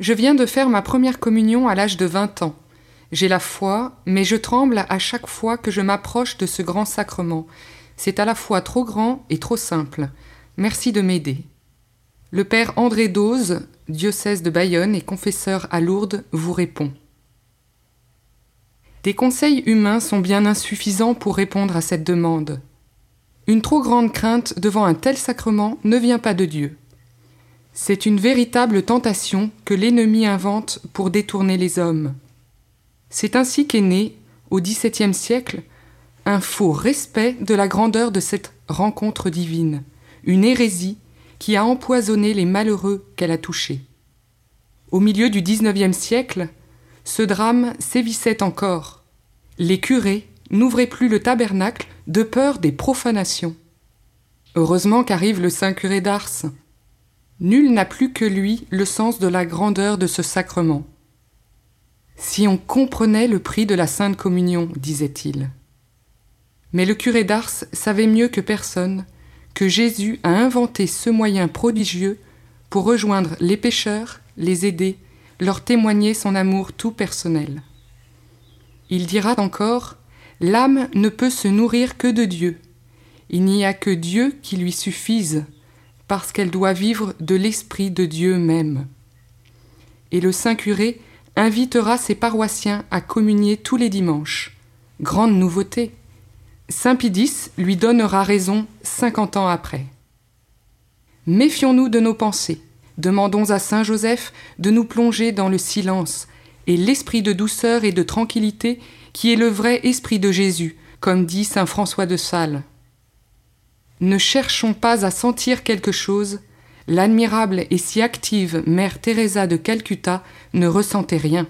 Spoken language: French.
Je viens de faire ma première communion à l'âge de vingt ans. J'ai la foi, mais je tremble à chaque fois que je m'approche de ce grand sacrement. C'est à la fois trop grand et trop simple. Merci de m'aider. Le père André Dose, diocèse de Bayonne et confesseur à Lourdes, vous répond. Des conseils humains sont bien insuffisants pour répondre à cette demande. Une trop grande crainte devant un tel sacrement ne vient pas de Dieu. C'est une véritable tentation que l'ennemi invente pour détourner les hommes. C'est ainsi qu'est né, au XVIIe siècle, un faux respect de la grandeur de cette rencontre divine, une hérésie qui a empoisonné les malheureux qu'elle a touchés. Au milieu du XIXe siècle, ce drame sévissait encore. Les curés n'ouvraient plus le tabernacle de peur des profanations. Heureusement qu'arrive le saint curé d'Ars. Nul n'a plus que lui le sens de la grandeur de ce sacrement. Si on comprenait le prix de la Sainte Communion, disait-il. Mais le curé d'Ars savait mieux que personne que Jésus a inventé ce moyen prodigieux pour rejoindre les pécheurs, les aider, leur témoigner son amour tout personnel. Il dira encore L'âme ne peut se nourrir que de Dieu. Il n'y a que Dieu qui lui suffise, parce qu'elle doit vivre de l'Esprit de Dieu même. Et le Saint curé invitera ses paroissiens à communier tous les dimanches. Grande nouveauté. Saint Pidis lui donnera raison cinquante ans après. Méfions-nous de nos pensées. Demandons à Saint Joseph de nous plonger dans le silence et l'esprit de douceur et de tranquillité qui est le vrai esprit de Jésus, comme dit Saint François de Sales. Ne cherchons pas à sentir quelque chose, l'admirable et si active mère Teresa de Calcutta ne ressentait rien.